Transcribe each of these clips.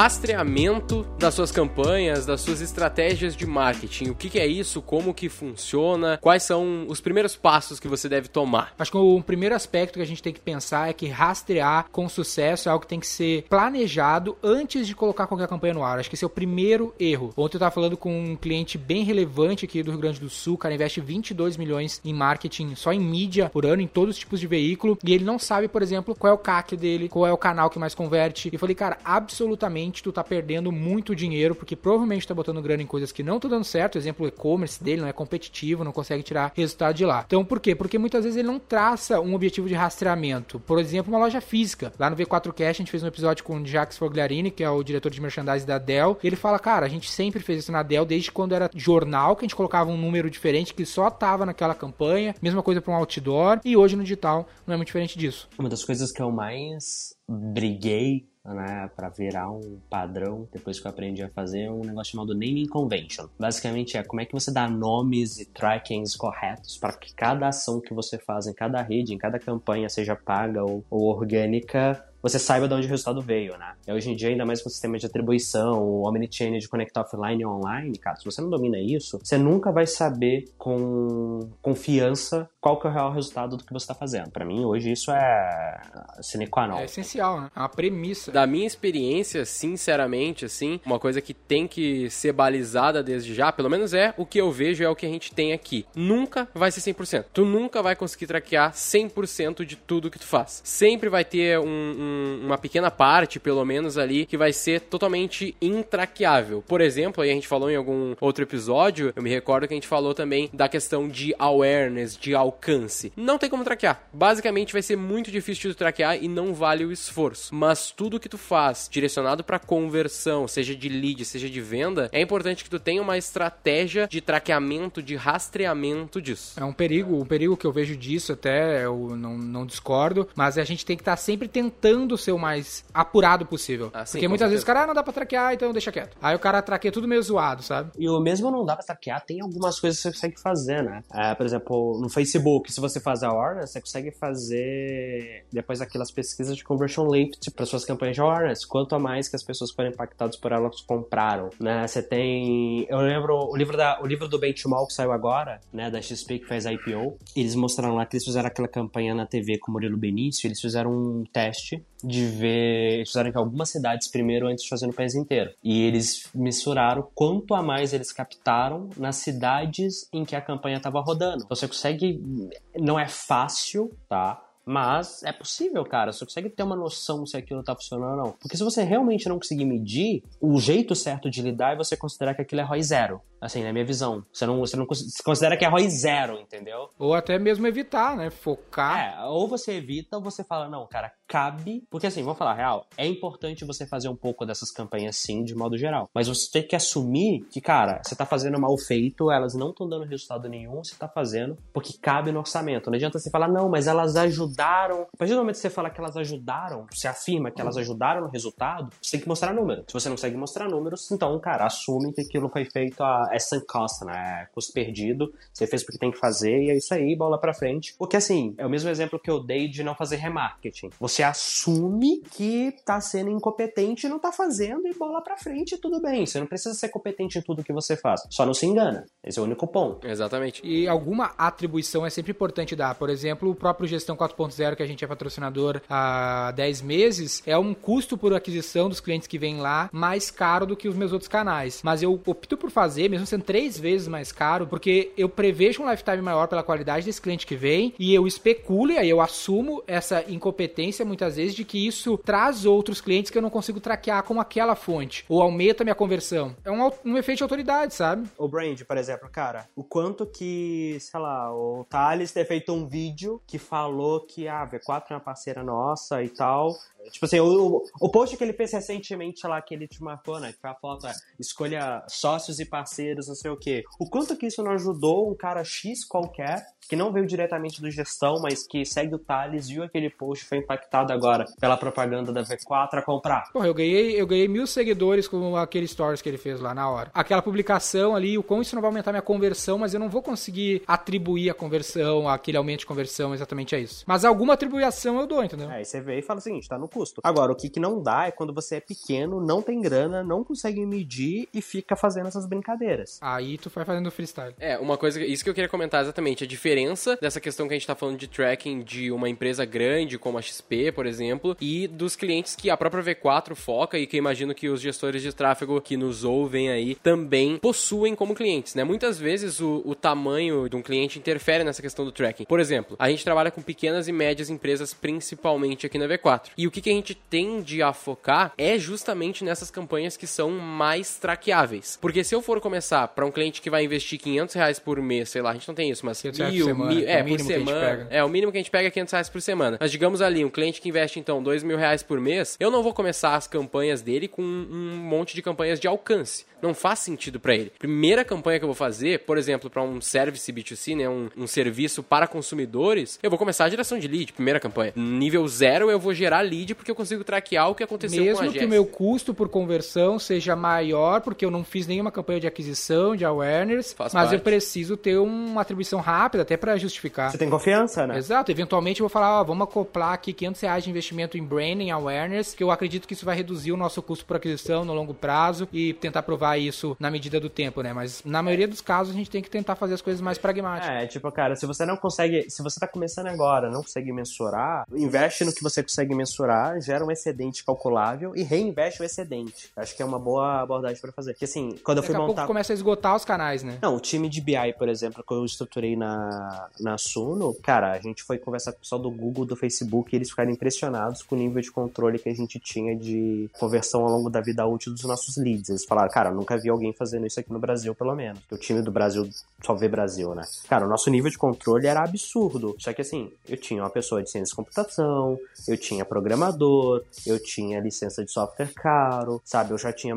Rastreamento das suas campanhas, das suas estratégias de marketing. O que, que, é isso? Como que funciona? Quais são os primeiros passos que você deve tomar? Acho que o primeiro aspecto que a gente tem que pensar é que rastrear com sucesso é algo que tem que ser planejado antes de colocar qualquer campanha no ar. Acho que esse é o primeiro erro. Ontem eu estava falando com um cliente bem relevante aqui do Rio Grande do Sul, cara investe 22 milhões em marketing só em mídia por ano, em todos os tipos de veículo, e ele não sabe, por exemplo, qual é o CAC dele, qual é o canal que mais converte. E eu falei, cara, absolutamente tu tá perdendo muito dinheiro, porque provavelmente tá botando grana em coisas que não estão dando certo. Exemplo, o e-commerce dele não é competitivo, não consegue tirar resultado de lá. Então, por quê? Porque muitas vezes ele não traça um objetivo de rastreamento. Por exemplo, uma loja física. Lá no V4Cash a gente fez um episódio com o Jacques Fogliarini, que é o diretor de merchandising da Dell. Ele fala, cara, a gente sempre fez isso na Dell desde quando era jornal, que a gente colocava um número diferente que só tava naquela campanha. Mesma coisa para um outdoor. E hoje no digital não é muito diferente disso. Uma das coisas que eu mais briguei né, para virar um padrão, depois que eu aprendi a fazer, um negócio chamado naming convention. Basicamente é como é que você dá nomes e trackings corretos para que cada ação que você faz em cada rede, em cada campanha, seja paga ou, ou orgânica, você saiba de onde o resultado veio, né? E hoje em dia, ainda mais com o sistema de atribuição, o omnichannel de conectar offline e online, cara, se você não domina isso, você nunca vai saber com confiança qual que é o real resultado do que você está fazendo. Para mim, hoje, isso é sine qua non. É essencial, né? É uma premissa. Da minha experiência, sinceramente, assim, uma coisa que tem que ser balizada desde já, pelo menos é o que eu vejo, é o que a gente tem aqui. Nunca vai ser 100%. Tu nunca vai conseguir traquear 100% de tudo que tu faz. Sempre vai ter um, um uma pequena parte, pelo menos ali, que vai ser totalmente intraqueável. Por exemplo, aí a gente falou em algum outro episódio, eu me recordo que a gente falou também da questão de awareness, de alcance. Não tem como traquear. Basicamente vai ser muito difícil de traquear e não vale o esforço. Mas tudo que tu faz direcionado para conversão, seja de lead, seja de venda, é importante que tu tenha uma estratégia de traqueamento, de rastreamento disso. É um perigo, um perigo que eu vejo disso até, eu não, não discordo, mas a gente tem que estar tá sempre tentando tentando ser o mais apurado possível. Ah, sim, Porque muitas certeza. vezes o cara, ah, não dá pra traquear, então deixa quieto. Aí o cara traqueia tudo meio zoado, sabe? E o mesmo não dá pra traquear, tem algumas coisas que você consegue fazer, né? É, por exemplo, no Facebook, se você faz a awareness, você consegue fazer depois daquelas pesquisas de conversion lift para suas campanhas de awareness. Quanto a mais que as pessoas foram impactadas por elas compraram, né? Você tem... Eu lembro o livro, da, o livro do Benchmark que saiu agora, né? Da XP que fez a IPO. Eles mostraram lá que eles fizeram aquela campanha na TV com o Murilo Benício. Eles fizeram um teste de ver. Eles fizeram em algumas cidades primeiro antes de fazer no país inteiro. E eles mensuraram quanto a mais eles captaram nas cidades em que a campanha estava rodando. Então, você consegue. Não é fácil, tá? Mas é possível, cara. Você consegue ter uma noção se aquilo tá funcionando ou não. Porque se você realmente não conseguir medir, o jeito certo de lidar é você considerar que aquilo é ROI zero. Assim, na minha visão. Você não, você não considera que é ROI zero, entendeu? Ou até mesmo evitar, né? Focar. É, ou você evita ou você fala, não, cara, cabe. Porque assim, vamos falar real, é importante você fazer um pouco dessas campanhas sim, de modo geral. Mas você tem que assumir que, cara, você tá fazendo mal feito, elas não estão dando resultado nenhum, você tá fazendo porque cabe no orçamento. Não adianta você falar, não, mas elas ajudaram. A partir do momento que você fala que elas ajudaram, você afirma que elas ajudaram no resultado, você tem que mostrar números. Se você não consegue mostrar números, então, cara, assume que aquilo foi feito a é sunk cost, né? É custo perdido. Você fez porque tem que fazer e é isso aí, bola pra frente. Porque assim, é o mesmo exemplo que eu dei de não fazer remarketing. Você assume que tá sendo incompetente e não tá fazendo e bola pra frente, tudo bem. Você não precisa ser competente em tudo que você faz. Só não se engana. Esse é o único ponto. Exatamente. E alguma atribuição é sempre importante dar. Por exemplo, o próprio gestão 4.0 2.0 que a gente é patrocinador há 10 meses, é um custo por aquisição dos clientes que vêm lá mais caro do que os meus outros canais. Mas eu opto por fazer, mesmo sendo três vezes mais caro, porque eu prevejo um lifetime maior pela qualidade desse cliente que vem e eu especulo e aí eu assumo essa incompetência muitas vezes de que isso traz outros clientes que eu não consigo traquear como aquela fonte ou aumenta minha conversão. É um, um efeito de autoridade, sabe? O Brand, por exemplo, cara, o quanto que, sei lá, o Thales ter feito um vídeo que falou que a V4 é uma parceira nossa e tal, Tipo assim, o, o post que ele fez recentemente lá, que ele te marcou, né? Que foi a foto, é, escolha sócios e parceiros, não sei o quê. O quanto que isso não ajudou um cara X qualquer, que não veio diretamente do gestão, mas que segue o Thales, viu aquele post, foi impactado agora pela propaganda da V4 a comprar. Porra, eu ganhei, eu ganhei mil seguidores com aquele stories que ele fez lá na hora. Aquela publicação ali, o quão isso não vai aumentar minha conversão, mas eu não vou conseguir atribuir a conversão, aquele aumento de conversão exatamente a isso. Mas alguma atribuição eu dou, entendeu? É, aí você vê e fala o seguinte, tá no custo. Agora, o que, que não dá é quando você é pequeno, não tem grana, não consegue medir e fica fazendo essas brincadeiras. Aí tu vai fazendo freestyle. É, uma coisa, isso que eu queria comentar exatamente, a diferença dessa questão que a gente tá falando de tracking de uma empresa grande como a XP, por exemplo, e dos clientes que a própria V4 foca e que eu imagino que os gestores de tráfego que nos ouvem aí também possuem como clientes, né? Muitas vezes o, o tamanho de um cliente interfere nessa questão do tracking. Por exemplo, a gente trabalha com pequenas e médias empresas, principalmente aqui na V4. E o que, que a gente tende a focar é justamente nessas campanhas que são mais traqueáveis. Porque se eu for começar para um cliente que vai investir 500 reais por mês, sei lá, a gente não tem isso, mas mil, por semana, mil, é, por semana. É, o mínimo que a gente pega é 500 reais por semana. Mas digamos ali, um cliente que investe então 2 mil reais por mês, eu não vou começar as campanhas dele com um monte de campanhas de alcance. Não faz sentido para ele. Primeira campanha que eu vou fazer, por exemplo, para um service B2C, né, um, um, serviço para consumidores, eu vou começar a geração de lead, primeira campanha. Nível zero eu vou gerar lead porque eu consigo traquear o que aconteceu Mesmo com a que o meu custo por conversão seja maior, porque eu não fiz nenhuma campanha de aquisição, de awareness, Faz mas parte. eu preciso ter uma atribuição rápida até para justificar. Você tem confiança, né? Exato. Eventualmente eu vou falar, ó, vamos acoplar aqui 500 reais de investimento em branding, awareness, que eu acredito que isso vai reduzir o nosso custo por aquisição no longo prazo e tentar provar isso na medida do tempo, né? Mas na maioria dos casos a gente tem que tentar fazer as coisas mais pragmáticas. É, tipo, cara, se você não consegue, se você tá começando agora, não consegue mensurar, investe no que você consegue mensurar, gera um excedente calculável e reinveste o excedente. Acho que é uma boa abordagem para fazer. Porque assim, quando eu Daqui fui a montar pouco começa a esgotar os canais, né? Não, o time de BI, por exemplo, que eu estruturei na, na Suno, cara, a gente foi conversar com o pessoal do Google, do Facebook, e eles ficaram impressionados com o nível de controle que a gente tinha de conversão ao longo da vida útil dos nossos leads. Eles falaram, cara, nunca vi alguém fazendo isso aqui no Brasil, pelo menos. O time do Brasil só vê Brasil, né? Cara, o nosso nível de controle era absurdo. Só que assim, eu tinha uma pessoa de ciência de computação, eu tinha programador, eu tinha licença de software caro, sabe? Eu já tinha.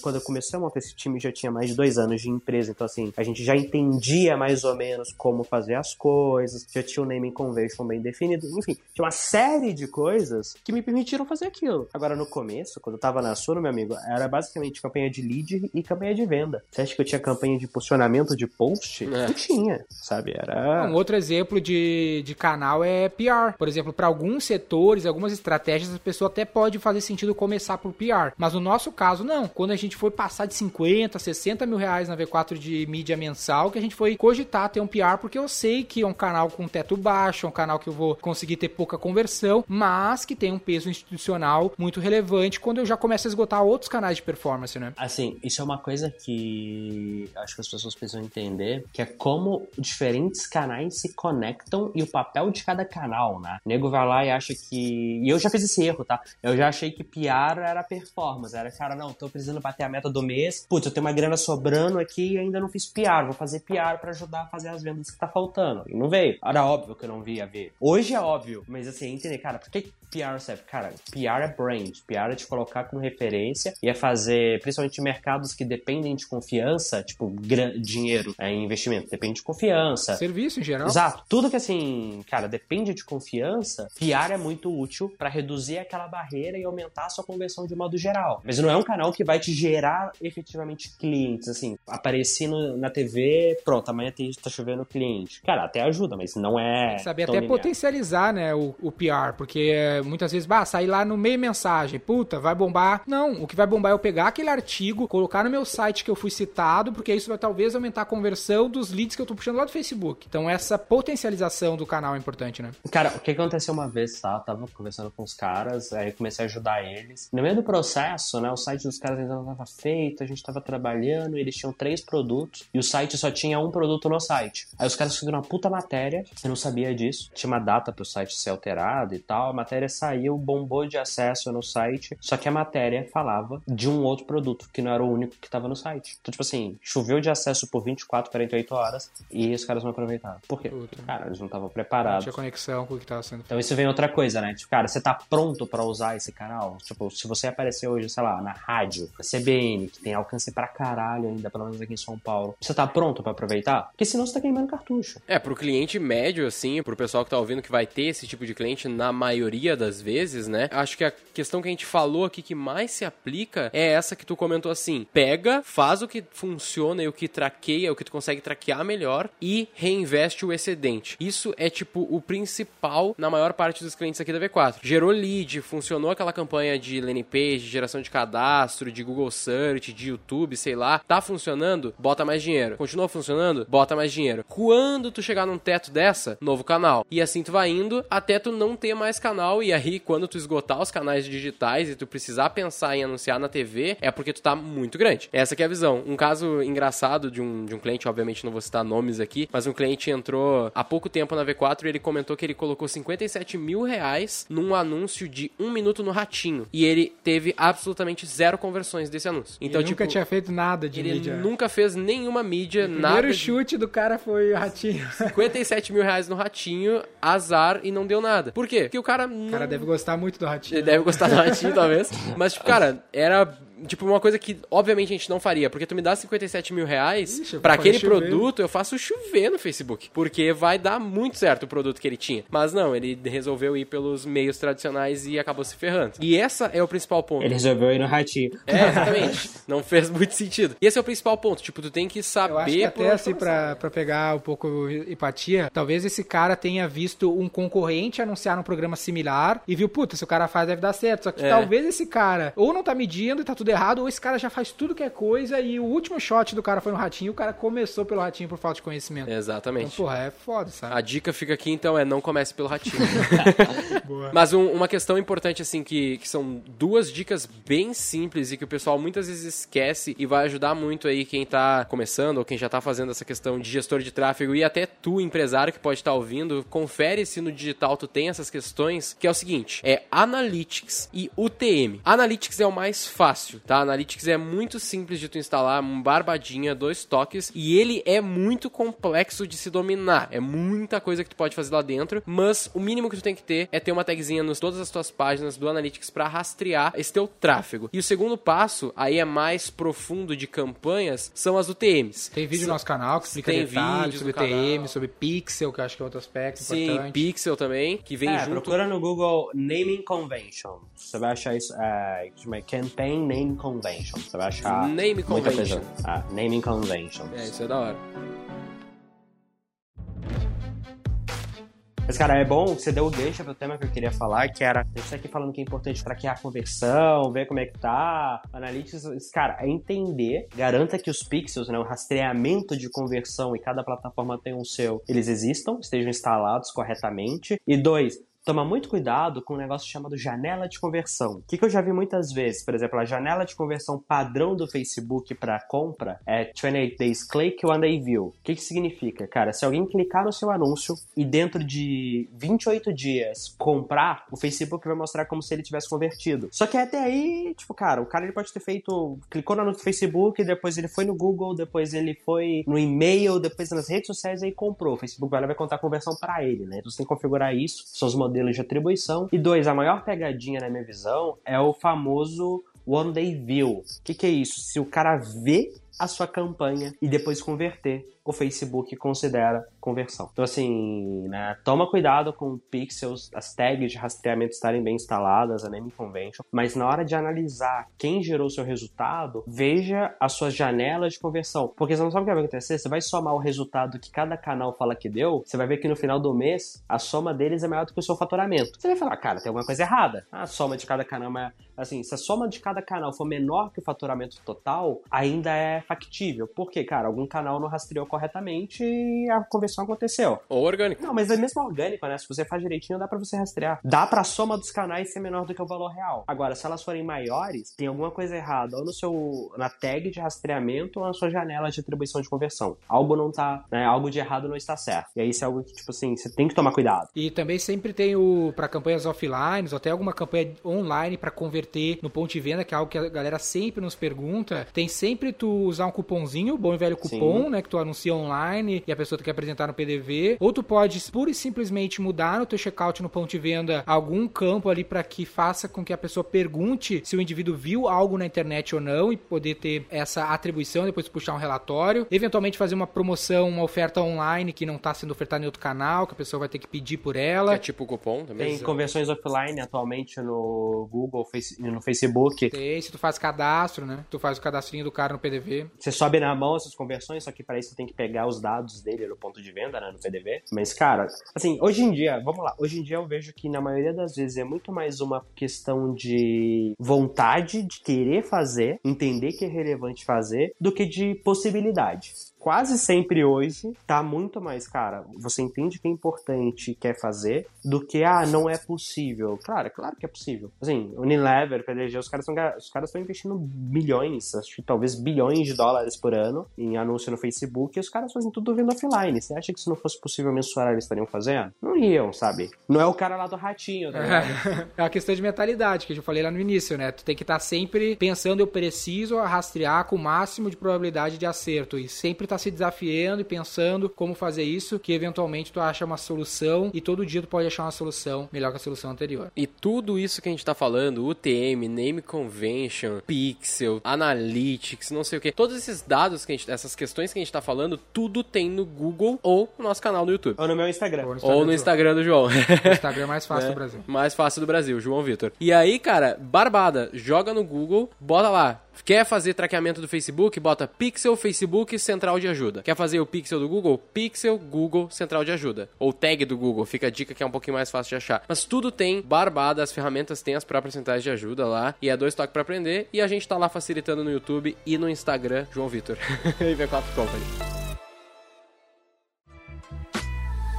Quando eu comecei a montar esse time, já tinha mais de dois anos de empresa. Então, assim, a gente já entendia mais ou menos como fazer as coisas, já tinha o naming convention bem definido. Enfim, tinha uma série de coisas que me permitiram fazer aquilo. Agora, no começo, quando eu tava na Suno, meu amigo, era basicamente campanha de lead e campanha de venda. Você acha que eu tinha campanha de posicionamento de post? É. Não tinha, sabe? Era. Um outro exemplo de, de canal é PR. Por exemplo, para alguns setores, algumas estratégias, a pessoa até pode fazer sentido começar por PR. Mas no nosso caso, não. Quando a gente foi passar de 50, 60 mil reais na V4 de mídia mensal, que a gente foi cogitar ter um PR, porque eu sei que é um canal com teto baixo, é um canal que eu vou conseguir ter pouca conversão, mas que tem um peso institucional muito relevante quando eu já começo a esgotar outros canais de performance, né? Assim, isso é uma coisa que acho que as pessoas precisam entender, que é como diferentes canais se conectam e o papel de cada canal, né? O nego vai lá e acha que... E eu já fiz esse erro, tá? Eu já achei que PR era performance. Era, cara, não, tô precisando bater a meta do mês. Putz, eu tenho uma grana sobrando aqui e ainda não fiz PR. Vou fazer PR para ajudar a fazer as vendas que tá faltando. E não veio. Era óbvio que eu não via ver. Hoje é óbvio. Mas assim, entender, cara, por que PR serve? Cara, PR é brand. PR é te colocar como referência e é fazer, principalmente mercados que dependem de confiança, tipo, dinheiro, é investimento, depende de confiança. Serviço em geral. Exato. Tudo que assim, cara, depende de confiança, PR é muito útil para reduzir aquela barreira e aumentar a sua conversão de modo geral. Mas não é um canal que vai te gerar efetivamente clientes, assim, aparecer na TV, pronto, amanhã tá chovendo cliente. Cara, até ajuda, mas não é. Saber até linear. potencializar, né, o, o PR, porque muitas vezes, bah, sair lá no meio mensagem, puta, vai bombar. Não, o que vai bombar é eu pegar aquele artigo, colocar no meu site que eu fui citado, porque isso vai talvez aumentar a conversão dos leads que eu tô puxando lá do Facebook. Então essa potencialização do canal é importante, né? Cara, o que aconteceu uma vez, tá? Eu tava conversando com os caras, aí comecei a ajudar eles. No meio do processo, né, o site dos caras ainda não tava feito, a gente tava trabalhando, eles tinham três produtos, e o site só tinha um produto no site. Aí os caras fizeram uma puta matéria, eu não sabia disso, tinha uma data pro site ser alterado e tal, a matéria matéria saiu, bombou de acesso no site, só que a matéria falava de um outro produto, que não era o único que estava no site. Então, tipo assim, choveu de acesso por 24, 48 horas e os caras não aproveitaram. Por quê? Porque, cara, eles não estavam Não preparados. tinha conexão com o que tava sendo Então isso vem outra coisa, né? Tipo, cara, você tá pronto pra usar esse canal? Tipo, se você aparecer hoje, sei lá, na rádio, na CBN, que tem alcance pra caralho ainda, pelo menos aqui em São Paulo, você tá pronto pra aproveitar? Porque senão você tá queimando cartucho. É, pro cliente médio, assim, pro pessoal que tá ouvindo que vai ter esse tipo de cliente na maioria das vezes, né? Acho que a questão que a gente falou aqui que mais se aplica é essa que tu comentou assim: pega, faz o que funciona e o que traqueia, o que tu consegue traquear melhor e reinveste o excedente. Isso é tipo o principal na maior parte dos clientes aqui da V4. Gerou lead, funcionou aquela campanha de landing page, de geração de cadastro, de Google Search, de YouTube, sei lá. Tá funcionando? Bota mais dinheiro. Continua funcionando? Bota mais dinheiro. Quando tu chegar num teto dessa, novo canal. E assim tu vai indo até tu não ter mais canal. E aí, quando tu esgotar os canais digitais e tu precisar pensar em anunciar na TV, é porque tu tá muito grande. Essa que é a visão. Um caso engraçado de um, de um cliente, obviamente não vou citar nomes aqui, mas um cliente entrou há pouco tempo na V4 e ele comentou que ele colocou 57 mil reais num anúncio de um minuto no Ratinho. E ele teve absolutamente zero conversões desse anúncio. Então, Ele tipo, nunca tinha feito nada de ele mídia. nunca fez nenhuma mídia, O nada. primeiro de- chute do cara foi o ratinho. 57 mil reais no Ratinho, azar e não deu nada. Por quê? Porque o cara não... O cara deve gostar muito do ratinho. Ele deve gostar do Ratinho, talvez. Mas, tipo, cara, era... Tipo, uma coisa que, obviamente, a gente não faria. Porque tu me dá 57 mil reais, Ixi, pra aquele chover. produto, eu faço chover no Facebook. Porque vai dar muito certo o produto que ele tinha. Mas não, ele resolveu ir pelos meios tradicionais e acabou se ferrando. E essa é o principal ponto. Ele resolveu ir no ratinho. É, exatamente. não fez muito sentido. E esse é o principal ponto. Tipo, tu tem que saber... Eu acho que até assim, pra, pra pegar um pouco empatia, talvez esse cara tenha visto um concorrente anunciar um programa similar e viu, puta, se o cara faz deve dar certo. Só que É. talvez esse cara ou não tá medindo e tá tudo errado, ou esse cara já faz tudo que é coisa e o último shot do cara foi no ratinho e o cara começou pelo ratinho por falta de conhecimento. Então, Exatamente. porra, é foda, sabe? A dica fica aqui, então, é não comece pelo ratinho. Mas um- uma questão importante, assim, que, que são duas dicas bem simples e que o pessoal muitas vezes esquece e vai ajudar muito aí quem tá começando ou quem já tá fazendo essa questão de gestor de tráfego e até tu, empresário, que pode estar ouvindo, confere se no digital tu tem essas questões, que é o seguinte, é Analytics e UTM. Analytics é o mais fácil, tá? Analytics é muito simples de tu instalar, um barbadinha, dois toques, e ele é muito complexo de se dominar. É muita coisa que tu pode fazer lá dentro, mas o mínimo que tu tem que ter é ter uma tagzinha nas todas as tuas páginas do Analytics para rastrear esse teu tráfego. E o segundo passo, aí é mais profundo de campanhas, são as UTMs. Tem vídeo no nosso canal que explica Tem detalhes sobre no canal. Sobre Pixel, que eu acho que é outro aspecto Sim, importante. Pixel também, que vem É, junto. procura no Google Naming Convention. Você vai achar isso. É, chama Campaign Name Convention. Você vai achar. Name muita Convention. coisa. Ah, naming Convention. É, isso é da hora. Mas, cara, é bom que você deu o gancho pro tema que eu queria falar, que era. Tá aqui falando que é importante traquear a conversão, ver como é que tá. Analytics, cara, é entender, garanta que os pixels, né, o rastreamento de conversão e cada plataforma tem um seu, eles existam, estejam instalados corretamente. E dois, Toma muito cuidado com um negócio chamado janela de conversão. O que, que eu já vi muitas vezes? Por exemplo, a janela de conversão padrão do Facebook para compra é 28 days click, one day view. O que, que significa? Cara, se alguém clicar no seu anúncio e dentro de 28 dias comprar, o Facebook vai mostrar como se ele tivesse convertido. Só que até aí, tipo, cara, o cara ele pode ter feito, clicou no anúncio do Facebook, depois ele foi no Google, depois ele foi no e-mail, depois nas redes sociais e comprou. O Facebook vai contar a conversão para ele, né? Então você tem que configurar isso, são os modelos de atribuição. E dois, a maior pegadinha na minha visão é o famoso One Day View. O que, que é isso? Se o cara vê a sua campanha e depois converter, o Facebook considera conversão. Então, assim, né, toma cuidado com pixels, as tags de rastreamento estarem bem instaladas, a naming convention, mas na hora de analisar quem gerou seu resultado, veja as suas janelas de conversão. Porque você não sabe o que vai acontecer, você vai somar o resultado que cada canal fala que deu, você vai ver que no final do mês, a soma deles é maior do que o seu faturamento. Você vai falar, cara, tem alguma coisa errada. A soma de cada canal é assim, se a soma de cada canal for menor que o faturamento total, ainda é factível. Por quê, cara? Algum canal não rastreou corretamente e a conversão aconteceu. Ou orgânico. Não, mas é mesmo orgânico, né? Se você faz direitinho, dá pra você rastrear. Dá pra soma dos canais ser menor do que o valor real. Agora, se elas forem maiores, tem alguma coisa errada ou no seu na tag de rastreamento ou na sua janela de atribuição de conversão. Algo não tá, né? Algo de errado não está certo. E aí isso é algo que tipo assim, você tem que tomar cuidado. E também sempre tem o para campanhas offline, ou até alguma campanha online para converter no ponto de venda, que é algo que a galera sempre nos pergunta. Tem sempre tu usar um cupomzinho, bom e velho cupom, Sim. né, que tu anuncia online e a pessoa quer apresentar no PDV, ou tu pode pura e simplesmente mudar no teu checkout no ponto de venda algum campo ali para que faça com que a pessoa pergunte se o indivíduo viu algo na internet ou não e poder ter essa atribuição, depois puxar um relatório, eventualmente fazer uma promoção, uma oferta online que não está sendo ofertada em outro canal, que a pessoa vai ter que pedir por ela. Que é tipo cupom também. Tem conversões offline atualmente no Google, no Facebook. Tem, se tu faz cadastro, né? Tu faz o cadastrinho do cara no PDV. Você sobe na mão essas conversões, só que para isso você tem que pegar os dados dele no ponto de venda, né, no PDV. Mas, cara, assim, hoje em dia, vamos lá, hoje em dia eu vejo que na maioria das vezes é muito mais uma questão de vontade de querer fazer, entender que é relevante fazer, do que de possibilidade quase sempre hoje tá muito mais, cara, você entende que é importante quer fazer, do que, ah, não é possível. Claro, claro que é possível. Assim, Unilever, PDG, os caras estão os caras estão investindo milhões, acho que talvez bilhões de dólares por ano em anúncio no Facebook, e os caras fazem tudo vendo offline. Você acha que se não fosse possível mensurar, eles estariam fazendo? Não iam, sabe? Não é o cara lá do ratinho, tá É uma questão de mentalidade, que eu falei lá no início, né? Tu tem que estar tá sempre pensando, eu preciso rastrear com o máximo de probabilidade de acerto, e sempre tá tá se desafiando e pensando como fazer isso, que eventualmente tu acha uma solução e todo dia tu pode achar uma solução melhor que a solução anterior. E tudo isso que a gente tá falando, UTM, Name Convention, Pixel, Analytics, não sei o que, todos esses dados que a gente, essas questões que a gente tá falando, tudo tem no Google ou no nosso canal no YouTube. Ou no meu Instagram. Ou no Instagram, ou no Instagram do João. O Instagram é mais fácil é, do Brasil. Mais fácil do Brasil, João Vitor. E aí, cara, barbada, joga no Google, bota lá, Quer fazer traqueamento do Facebook? Bota Pixel, Facebook, Central de Ajuda. Quer fazer o Pixel do Google? Pixel, Google, Central de Ajuda. Ou tag do Google, fica a dica que é um pouquinho mais fácil de achar. Mas tudo tem barbada, as ferramentas têm as próprias centrais de ajuda lá. E é dois toques para aprender. E a gente tá lá facilitando no YouTube e no Instagram, João Vitor. e V4 Company.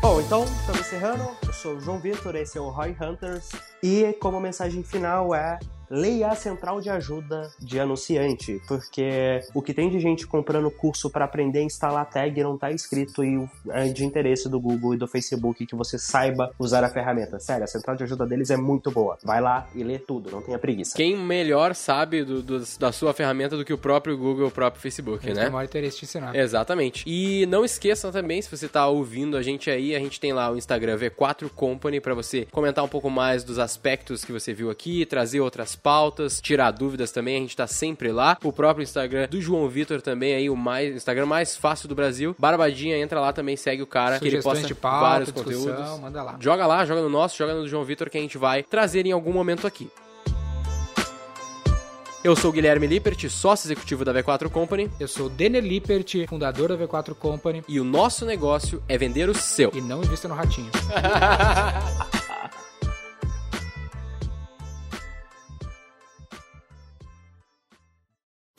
Bom, então, estamos encerrando. Eu sou o João Vitor, esse é o Roy Hunters. E como mensagem final é leia a central de ajuda de anunciante, porque o que tem de gente comprando curso para aprender a instalar tag não tá escrito e é de interesse do Google e do Facebook que você saiba usar a ferramenta. Sério, a central de ajuda deles é muito boa. Vai lá e lê tudo, não tenha preguiça. Quem melhor sabe do, do, da sua ferramenta do que o próprio Google, o próprio Facebook, Eles né? Tem maior interesse de ensinar. Exatamente. E não esqueçam também, se você tá ouvindo a gente aí, a gente tem lá o Instagram V4 Company para você comentar um pouco mais dos aspectos que você viu aqui, trazer outras pautas, tirar dúvidas também, a gente tá sempre lá. O próprio Instagram do João Vitor também aí, o mais Instagram mais fácil do Brasil. Barbadinha, entra lá também, segue o cara, que ele posta pauta, vários conteúdos. Manda lá. Joga lá, joga no nosso, joga no do João Vitor que a gente vai trazer em algum momento aqui. Eu sou o Guilherme Lippert, sócio executivo da V4 Company. Eu sou o Denner Lippert, fundador da V4 Company. E o nosso negócio é vender o seu. E não invista no ratinho.